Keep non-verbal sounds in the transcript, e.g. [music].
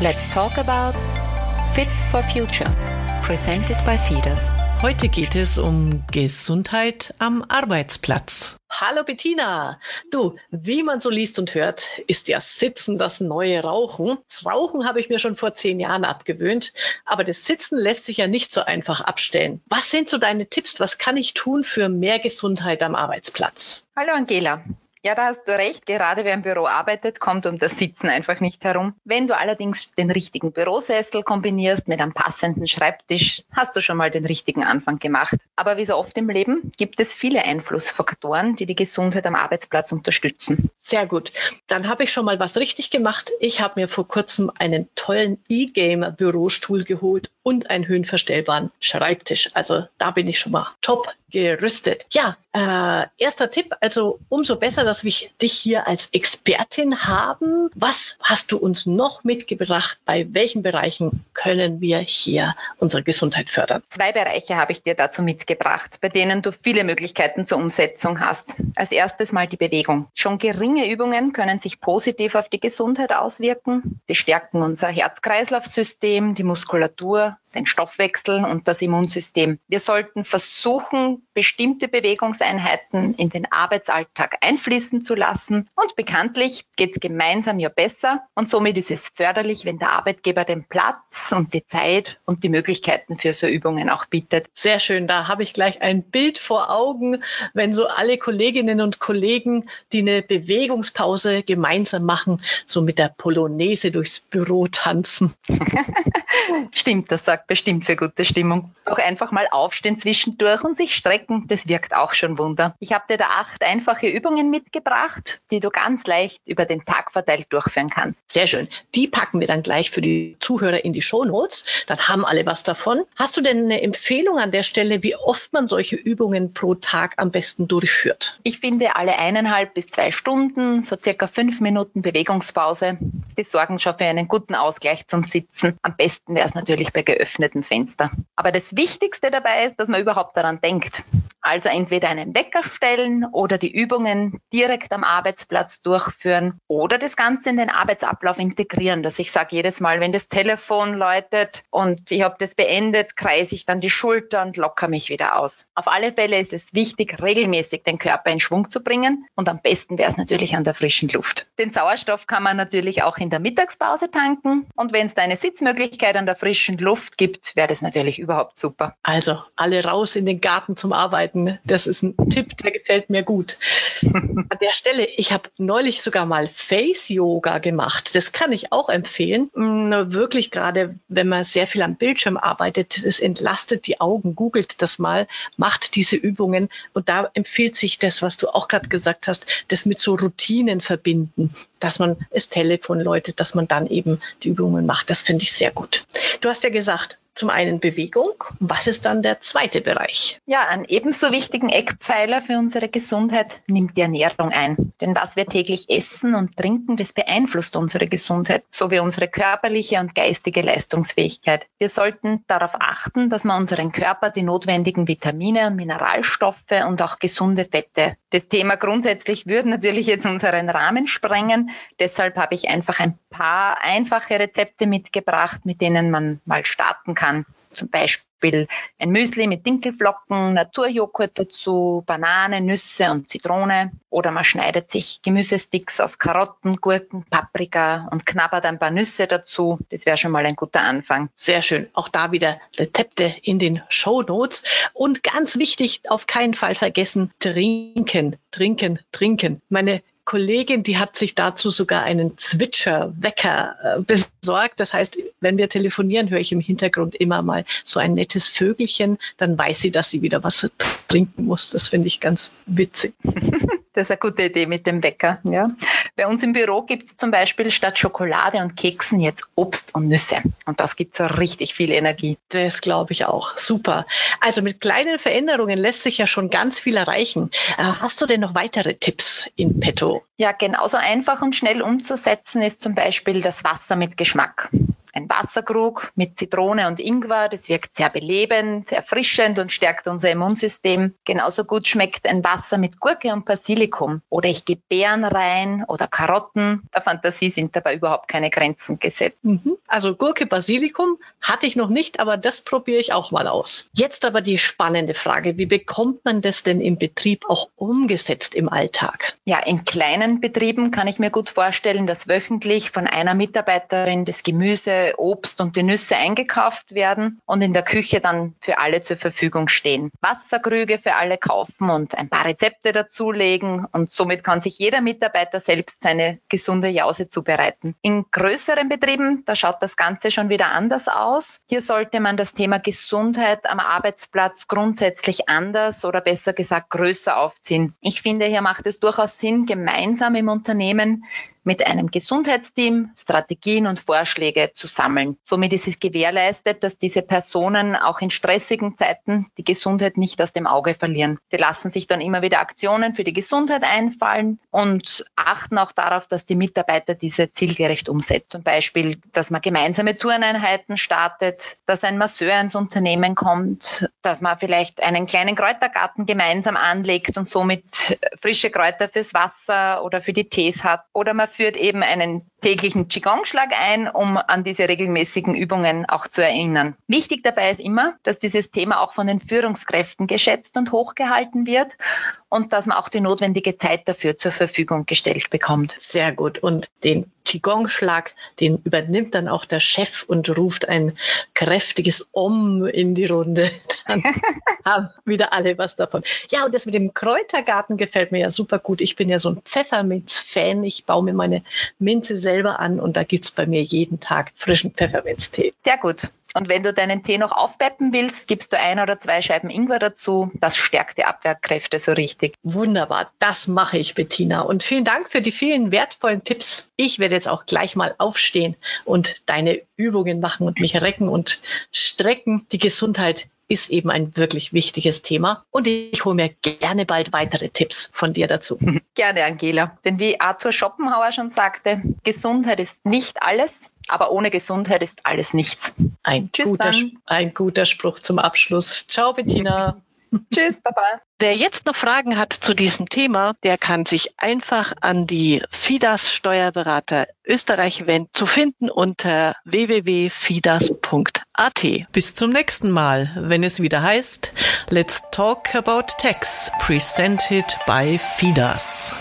Let's talk about Fit for Future, presented by Fides. Heute geht es um Gesundheit am Arbeitsplatz. Hallo Bettina. Du, wie man so liest und hört, ist ja Sitzen das neue Rauchen. Das Rauchen habe ich mir schon vor zehn Jahren abgewöhnt, aber das Sitzen lässt sich ja nicht so einfach abstellen. Was sind so deine Tipps? Was kann ich tun für mehr Gesundheit am Arbeitsplatz? Hallo Angela. Ja, da hast du recht. Gerade wer im Büro arbeitet, kommt um das Sitzen einfach nicht herum. Wenn du allerdings den richtigen Bürosessel kombinierst mit einem passenden Schreibtisch, hast du schon mal den richtigen Anfang gemacht. Aber wie so oft im Leben gibt es viele Einflussfaktoren, die die Gesundheit am Arbeitsplatz unterstützen. Sehr gut. Dann habe ich schon mal was richtig gemacht. Ich habe mir vor kurzem einen tollen E-Gamer-Bürostuhl geholt und einen höhenverstellbaren Schreibtisch. Also da bin ich schon mal top gerüstet. Ja, äh, erster Tipp, also umso besser, dass wir dich hier als Expertin haben. Was hast du uns noch mitgebracht? Bei welchen Bereichen können wir hier unsere Gesundheit fördern? Zwei Bereiche habe ich dir dazu mitgebracht, bei denen du viele Möglichkeiten zur Umsetzung hast. Als erstes mal die Bewegung. Schon geringe Übungen können sich positiv auf die Gesundheit auswirken. Sie stärken unser Herz-Kreislauf-System, die Muskulatur, den Stoffwechsel und das Immunsystem. Wir sollten versuchen, bestimmte Bewegungseinheiten in den Arbeitsalltag einfließen zu lassen. Und bekanntlich geht es gemeinsam ja besser. Und somit ist es förderlich, wenn der Arbeitgeber den Platz und die Zeit und die Möglichkeiten für so Übungen auch bietet. Sehr schön. Da habe ich gleich ein Bild vor Augen, wenn so alle Kolleginnen und Kollegen, die eine Bewegungspause gemeinsam machen, so mit der Polonaise durchs Büro tanzen. [laughs] Stimmt, das sagt bestimmt für gute Stimmung. Auch einfach mal aufstehen zwischendurch und sich strecken, das wirkt auch schon Wunder. Ich habe dir da acht einfache Übungen mitgebracht, die du ganz leicht über den Tag verteilt durchführen kannst. Sehr schön. Die packen wir dann gleich für die Zuhörer in die Shownotes. Dann haben alle was davon. Hast du denn eine Empfehlung an der Stelle, wie oft man solche Übungen pro Tag am besten durchführt? Ich finde alle eineinhalb bis zwei Stunden, so circa fünf Minuten Bewegungspause, die sorgen schon für einen guten Ausgleich zum Sitzen. Am besten wäre es natürlich bei geöffnet geöffneten Fenster. Aber das Wichtigste dabei ist, dass man überhaupt daran denkt. Also entweder einen Wecker stellen oder die Übungen direkt am Arbeitsplatz durchführen oder das Ganze in den Arbeitsablauf integrieren, dass ich sage jedes Mal, wenn das Telefon läutet und ich habe das beendet, kreise ich dann die Schulter und locker mich wieder aus. Auf alle Fälle ist es wichtig, regelmäßig den Körper in Schwung zu bringen und am besten wäre es natürlich an der frischen Luft. Den Sauerstoff kann man natürlich auch in der Mittagspause tanken und wenn es da eine Sitzmöglichkeit an der frischen Luft gibt, wäre das natürlich überhaupt super. Also alle raus in den Garten zum Arbeiten arbeiten. Das ist ein Tipp, der gefällt mir gut. [laughs] An der Stelle, ich habe neulich sogar mal Face-Yoga gemacht. Das kann ich auch empfehlen. Mm, wirklich gerade, wenn man sehr viel am Bildschirm arbeitet, es entlastet die Augen. Googelt das mal, macht diese Übungen. Und da empfiehlt sich das, was du auch gerade gesagt hast, das mit so Routinen verbinden, dass man das Telefon läutet, dass man dann eben die Übungen macht. Das finde ich sehr gut. Du hast ja gesagt, zum einen Bewegung. Was ist dann der zweite Bereich? Ja, einen ebenso wichtigen Eckpfeiler für unsere Gesundheit nimmt die Ernährung ein. Denn was wir täglich essen und trinken, das beeinflusst unsere Gesundheit sowie unsere körperliche und geistige Leistungsfähigkeit. Wir sollten darauf achten, dass wir unseren Körper die notwendigen Vitamine und Mineralstoffe und auch gesunde Fette. Das Thema grundsätzlich würde natürlich jetzt unseren Rahmen sprengen. Deshalb habe ich einfach ein paar einfache Rezepte mitgebracht, mit denen man mal starten kann kann. Zum Beispiel ein Müsli mit Dinkelflocken, Naturjoghurt dazu, Banane, Nüsse und Zitrone. Oder man schneidet sich Gemüsesticks aus Karotten, Gurken, Paprika und knabbert ein paar Nüsse dazu. Das wäre schon mal ein guter Anfang. Sehr schön. Auch da wieder Rezepte in den Show Notes. Und ganz wichtig, auf keinen Fall vergessen, trinken, trinken, trinken. Meine Kollegin, die hat sich dazu sogar einen Zwitscher-Wecker äh, besorgt. Das heißt, wenn wir telefonieren, höre ich im Hintergrund immer mal so ein nettes Vögelchen. Dann weiß sie, dass sie wieder was trinken muss. Das finde ich ganz witzig. [laughs] Das ist eine gute Idee mit dem Wecker. Ja. Bei uns im Büro gibt es zum Beispiel statt Schokolade und Keksen jetzt Obst und Nüsse. Und das gibt so richtig viel Energie. Das glaube ich auch. Super. Also mit kleinen Veränderungen lässt sich ja schon ganz viel erreichen. Äh, hast du denn noch weitere Tipps in petto? Ja, genauso einfach und schnell umzusetzen ist zum Beispiel das Wasser mit Geschmack. Ein Wasserkrug mit Zitrone und Ingwer, das wirkt sehr belebend, erfrischend und stärkt unser Immunsystem. Genauso gut schmeckt ein Wasser mit Gurke und Basilikum. Oder ich gebe Beeren rein oder Karotten. Der Fantasie sind dabei überhaupt keine Grenzen gesetzt. Mhm. Also Gurke, Basilikum hatte ich noch nicht, aber das probiere ich auch mal aus. Jetzt aber die spannende Frage, wie bekommt man das denn im Betrieb auch umgesetzt im Alltag? Ja, in kleinen Betrieben kann ich mir gut vorstellen, dass wöchentlich von einer Mitarbeiterin das Gemüse, Obst und die Nüsse eingekauft werden und in der Küche dann für alle zur Verfügung stehen. Wasserkrüge für alle kaufen und ein paar Rezepte dazulegen und somit kann sich jeder Mitarbeiter selbst seine gesunde Jause zubereiten. In größeren Betrieben, da schaut das Ganze schon wieder anders aus. Hier sollte man das Thema Gesundheit am Arbeitsplatz grundsätzlich anders oder besser gesagt größer aufziehen. Ich finde, hier macht es durchaus Sinn, gemeinsam im Unternehmen mit einem Gesundheitsteam Strategien und Vorschläge zu sammeln. Somit ist es gewährleistet, dass diese Personen auch in stressigen Zeiten die Gesundheit nicht aus dem Auge verlieren. Sie lassen sich dann immer wieder Aktionen für die Gesundheit einfallen und achten auch darauf, dass die Mitarbeiter diese zielgerecht umsetzen. Zum Beispiel, dass man gemeinsame Turneinheiten startet, dass ein Masseur ins Unternehmen kommt, dass man vielleicht einen kleinen Kräutergarten gemeinsam anlegt und somit frische Kräuter fürs Wasser oder für die Tees hat oder man führt eben einen täglichen Qigong-Schlag ein, um an diese regelmäßigen Übungen auch zu erinnern. Wichtig dabei ist immer, dass dieses Thema auch von den Führungskräften geschätzt und hochgehalten wird und dass man auch die notwendige Zeit dafür zur Verfügung gestellt bekommt. Sehr gut. Und den Qigong-Schlag, den übernimmt dann auch der Chef und ruft ein kräftiges Om in die Runde. [laughs] Dann [laughs] haben wieder alle was davon. Ja, und das mit dem Kräutergarten gefällt mir ja super gut. Ich bin ja so ein Pfefferminz-Fan. Ich baue mir meine Minze selber an und da gibt's bei mir jeden Tag frischen Pfefferminztee. Sehr gut. Und wenn du deinen Tee noch aufpeppen willst, gibst du ein oder zwei Scheiben Ingwer dazu. Das stärkt die Abwehrkräfte so richtig. Wunderbar, das mache ich, Bettina. Und vielen Dank für die vielen wertvollen Tipps. Ich werde jetzt auch gleich mal aufstehen und deine Übungen machen und mich recken und strecken. Die Gesundheit ist eben ein wirklich wichtiges Thema. Und ich hole mir gerne bald weitere Tipps von dir dazu. [laughs] Gerne, Angela. Denn wie Arthur Schopenhauer schon sagte, Gesundheit ist nicht alles, aber ohne Gesundheit ist alles nichts. Ein, Tschüss guter, dann. ein guter Spruch zum Abschluss. Ciao, Bettina. [laughs] Tschüss, Baba. Wer jetzt noch Fragen hat zu diesem Thema, der kann sich einfach an die FIDAS Steuerberater Österreich wenden, zu finden unter www.fidas.at. Bis zum nächsten Mal, wenn es wieder heißt Let's Talk About Tax, presented by FIDAS.